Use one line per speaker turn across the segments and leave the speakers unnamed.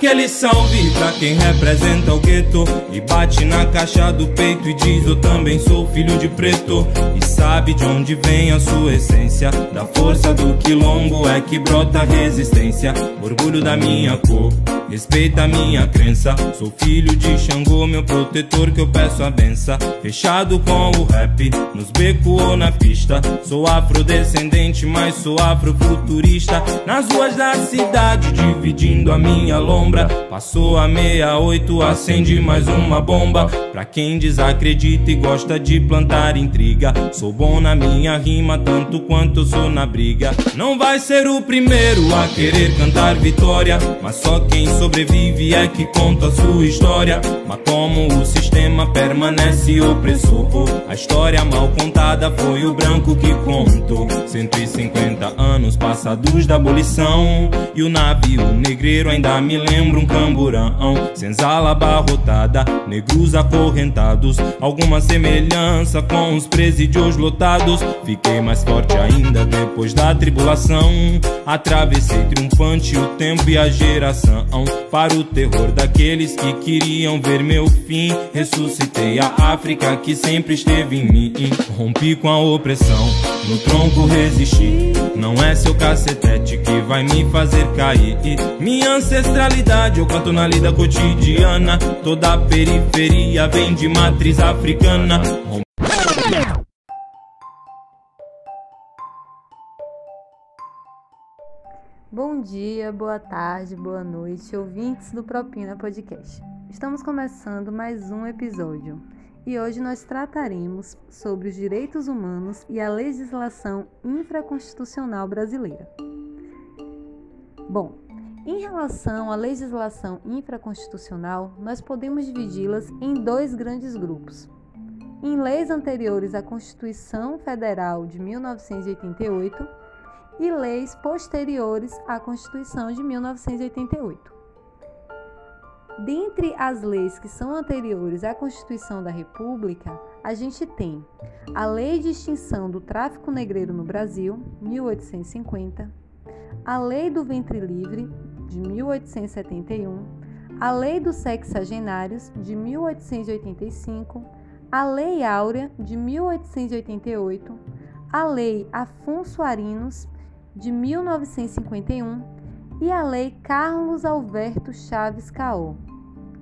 Aquele salve pra quem representa o gueto. E bate na caixa do peito e diz eu também sou filho de preto. E sabe de onde vem a sua essência. Da força do quilombo é que brota resistência. Orgulho da minha cor Respeita a minha crença. Sou filho de Xangô, meu protetor que eu peço a benção. Fechado com o rap, nos becos ou na pista. Sou afrodescendente, mas sou afrofuturista. Nas ruas da cidade, dividindo a minha lombra. Passou a 68, acende mais uma bomba. Pra quem desacredita e gosta de plantar intriga. Sou bom na minha rima, tanto quanto sou na briga. Não vai ser o primeiro a querer cantar vitória, mas só quem sobrevive é que conta a sua história. Mas como o sistema permanece opressor, a história mal contada foi o branco que contou. 150 anos passados da abolição e o navio negreiro ainda me lembra um camburão. Senzala abarrotada, negros acorrentados, alguma semelhança com os presídios lotados. Fiquei mais forte ainda depois da tribulação. Atravessei triunfante o tempo e a geração para o terror daqueles que queriam ver meu fim. Ressuscitei a África que sempre esteve em mim. Rompi com a opressão, no tronco resisti. Não é seu cacetete que vai me fazer cair. Minha ancestralidade eu canto na lida cotidiana. Toda a periferia vem de matriz africana.
Bom dia, boa tarde, boa noite, ouvintes do Propina Podcast. Estamos começando mais um episódio e hoje nós trataremos sobre os direitos humanos e a legislação infraconstitucional brasileira. Bom, em relação à legislação infraconstitucional, nós podemos dividi-las em dois grandes grupos. Em leis anteriores à Constituição Federal de 1988 e leis posteriores à Constituição de 1988. Dentre as leis que são anteriores à Constituição da República, a gente tem a Lei de Extinção do Tráfico Negreiro no Brasil, 1850, a Lei do Ventre Livre, de 1871, a Lei dos Sexagenários, de 1885, a Lei Áurea, de 1888, a Lei Afonso Arinos, de 1951, e a Lei Carlos Alberto Chaves Caô,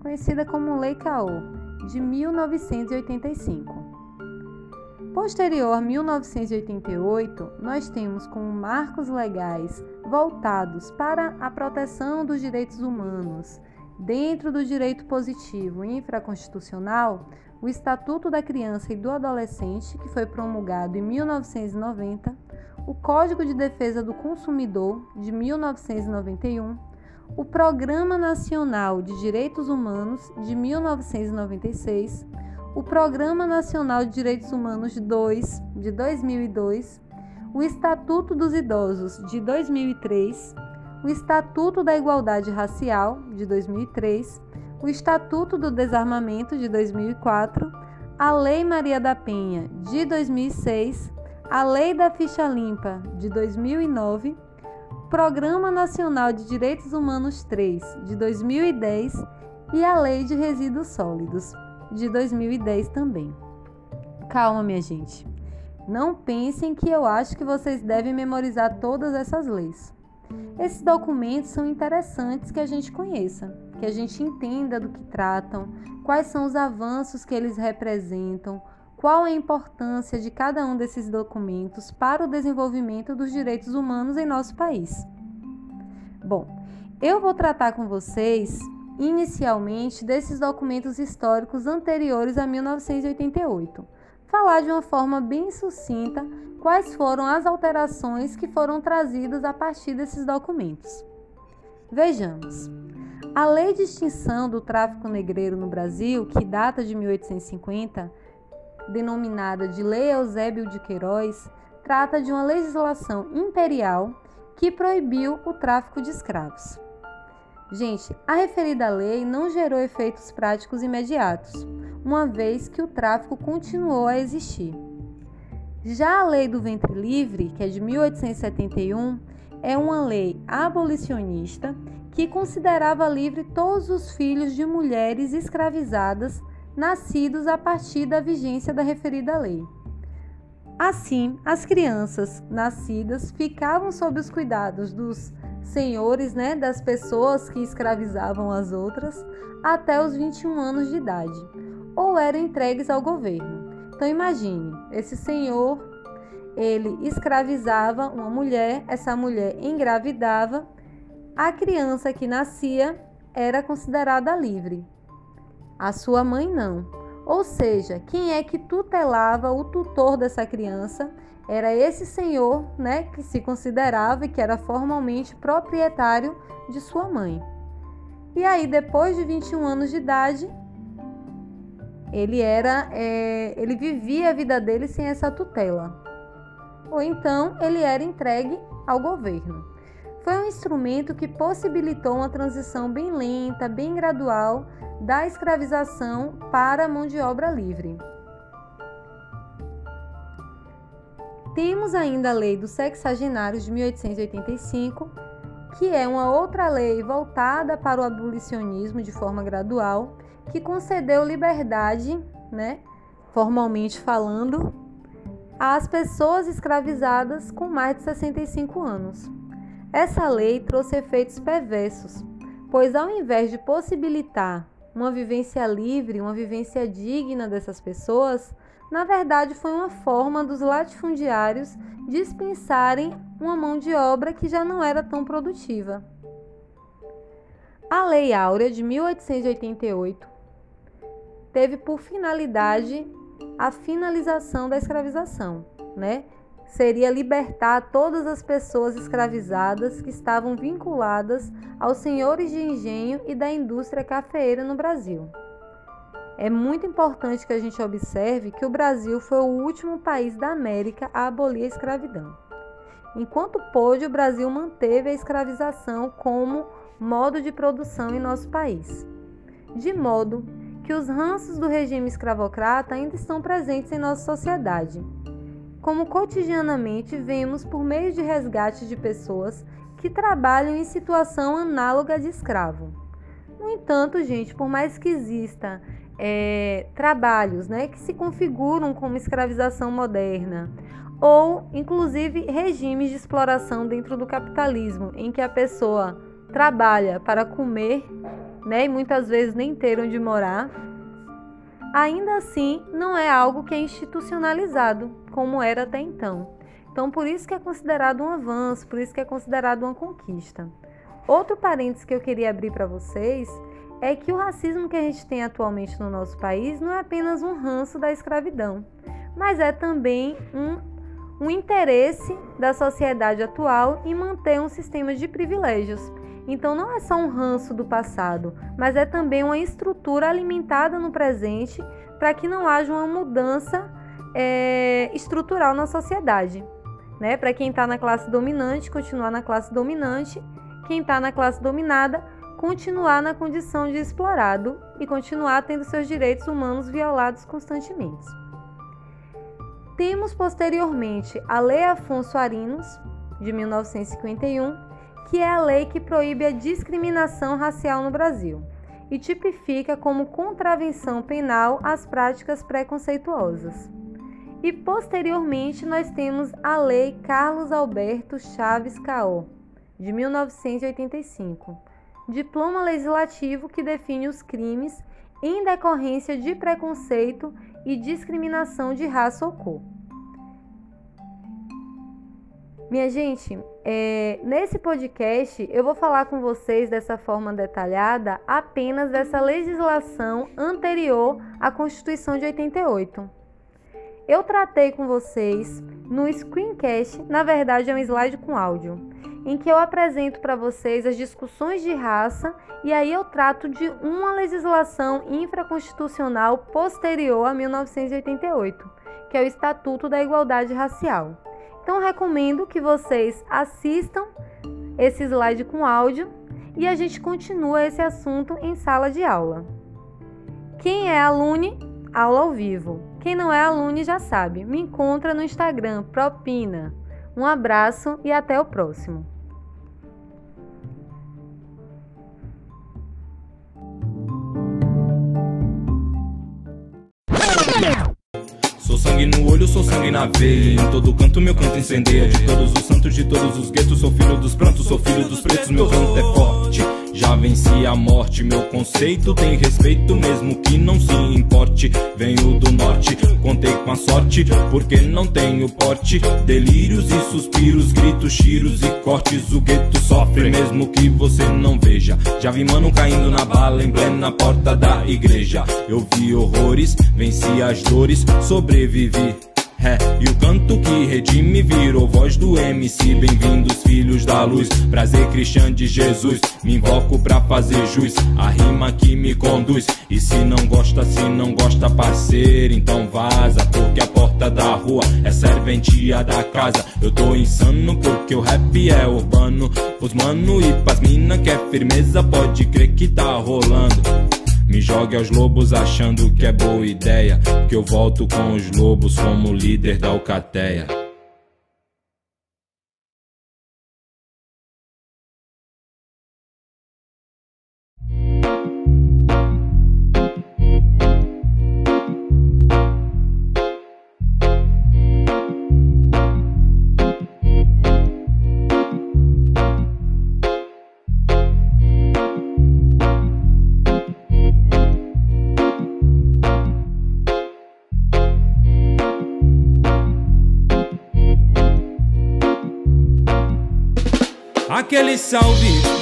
conhecida como Lei Caô, de 1985. Posterior a 1988, nós temos como marcos legais voltados para a proteção dos direitos humanos, dentro do direito positivo infraconstitucional, o Estatuto da Criança e do Adolescente, que foi promulgado em 1990, o Código de Defesa do Consumidor de 1991, o Programa Nacional de Direitos Humanos de 1996, o Programa Nacional de Direitos Humanos 2 de 2002, o Estatuto dos Idosos de 2003, o Estatuto da Igualdade Racial de 2003, o Estatuto do Desarmamento de 2004, a Lei Maria da Penha de 2006 a Lei da Ficha Limpa de 2009, Programa Nacional de Direitos Humanos 3 de 2010 e a Lei de Resíduos Sólidos de 2010 também. Calma, minha gente. Não pensem que eu acho que vocês devem memorizar todas essas leis. Esses documentos são interessantes que a gente conheça, que a gente entenda do que tratam, quais são os avanços que eles representam, qual a importância de cada um desses documentos para o desenvolvimento dos direitos humanos em nosso país. Bom, eu vou tratar com vocês inicialmente desses documentos históricos anteriores a 1988. Falar de uma forma bem sucinta quais foram as alterações que foram trazidas a partir desses documentos. Vejamos. A Lei de Extinção do Tráfico Negreiro no Brasil, que data de 1850, denominada de Lei Eusébio de Queiroz, trata de uma legislação imperial que proibiu o tráfico de escravos. Gente, a referida lei não gerou efeitos práticos imediatos, uma vez que o tráfico continuou a existir. Já a Lei do Ventre Livre, que é de 1871, é uma lei abolicionista que considerava livre todos os filhos de mulheres escravizadas nascidos a partir da vigência da referida lei. Assim, as crianças nascidas ficavam sob os cuidados dos senhores, né, das pessoas que escravizavam as outras, até os 21 anos de idade, ou eram entregues ao governo. Então imagine, esse senhor, ele escravizava uma mulher, essa mulher engravidava, a criança que nascia era considerada livre. A sua mãe não. Ou seja, quem é que tutelava o tutor dessa criança? Era esse senhor, né, que se considerava e que era formalmente proprietário de sua mãe. E aí, depois de 21 anos de idade, ele era, é, ele vivia a vida dele sem essa tutela. Ou então ele era entregue ao governo. Foi um instrumento que possibilitou uma transição bem lenta, bem gradual da escravização para a mão de obra livre. Temos ainda a Lei dos Sexagenários de 1885, que é uma outra lei voltada para o abolicionismo de forma gradual, que concedeu liberdade, né, formalmente falando, às pessoas escravizadas com mais de 65 anos. Essa lei trouxe efeitos perversos, pois ao invés de possibilitar uma vivência livre, uma vivência digna dessas pessoas, na verdade foi uma forma dos latifundiários dispensarem uma mão de obra que já não era tão produtiva. A Lei Áurea de 1888 teve por finalidade a finalização da escravização, né? Seria libertar todas as pessoas escravizadas que estavam vinculadas aos senhores de engenho e da indústria cafeeira no Brasil. É muito importante que a gente observe que o Brasil foi o último país da América a abolir a escravidão. Enquanto pôde, o Brasil manteve a escravização como modo de produção em nosso país. De modo que os ranços do regime escravocrata ainda estão presentes em nossa sociedade. Como cotidianamente vemos por meio de resgate de pessoas que trabalham em situação análoga de escravo. No entanto, gente, por mais que exista é, trabalhos né, que se configuram como escravização moderna, ou inclusive regimes de exploração dentro do capitalismo, em que a pessoa trabalha para comer né, e muitas vezes nem ter onde morar, ainda assim não é algo que é institucionalizado, como era até então. Então, por isso que é considerado um avanço, por isso que é considerado uma conquista. Outro parênteses que eu queria abrir para vocês é que o racismo que a gente tem atualmente no nosso país não é apenas um ranço da escravidão, mas é também um, um interesse da sociedade atual em manter um sistema de privilégios então não é só um ranço do passado, mas é também uma estrutura alimentada no presente para que não haja uma mudança é, estrutural na sociedade. Né? Para quem está na classe dominante, continuar na classe dominante, quem está na classe dominada, continuar na condição de explorado e continuar tendo seus direitos humanos violados constantemente. Temos posteriormente a Lei Afonso Arinos, de 1951, que é a lei que proíbe a discriminação racial no Brasil e tipifica como contravenção penal as práticas preconceituosas. E posteriormente nós temos a Lei Carlos Alberto Chaves Caó, de 1985, diploma legislativo que define os crimes em decorrência de preconceito e discriminação de raça ou cor. Minha gente, é, nesse podcast eu vou falar com vocês dessa forma detalhada apenas dessa legislação anterior à Constituição de 88. Eu tratei com vocês no screencast, na verdade é um slide com áudio, em que eu apresento para vocês as discussões de raça e aí eu trato de uma legislação infraconstitucional posterior a 1988, que é o Estatuto da Igualdade Racial. Então recomendo que vocês assistam esse slide com áudio e a gente continua esse assunto em sala de aula. Quem é aluno, aula ao vivo. Quem não é aluno já sabe, me encontra no Instagram Propina. Um abraço e até o próximo.
Sou sangue no olho, sou sangue na veia. Em todo canto meu canto incendeia. De todos os santos, de todos os guetos, sou filho dos prantos, sou filho dos pretos, meu canto é forte. Já venci a morte, meu conceito tem respeito, mesmo que não se importe. Venho do norte, contei com a sorte, porque não tenho porte. Delírios e suspiros, gritos, tiros e cortes. O gueto sofre, mesmo que você não veja. Já vi mano caindo na bala, em plena porta da igreja. Eu vi horrores, venci as dores, sobrevivi. É, e o canto que redime virou voz do MC. Bem-vindos, filhos da luz. Prazer, Cristian de Jesus. Me invoco pra fazer jus. A rima que me conduz. E se não gosta, se não gosta, parceiro, então vaza. Porque a porta da rua é serventia da casa. Eu tô insano porque o rap é urbano. Os mano e pras mina que é firmeza, pode crer que tá rolando. Me jogue aos lobos achando que é boa ideia. Que eu volto com os lobos como líder da alcateia. Aquele salve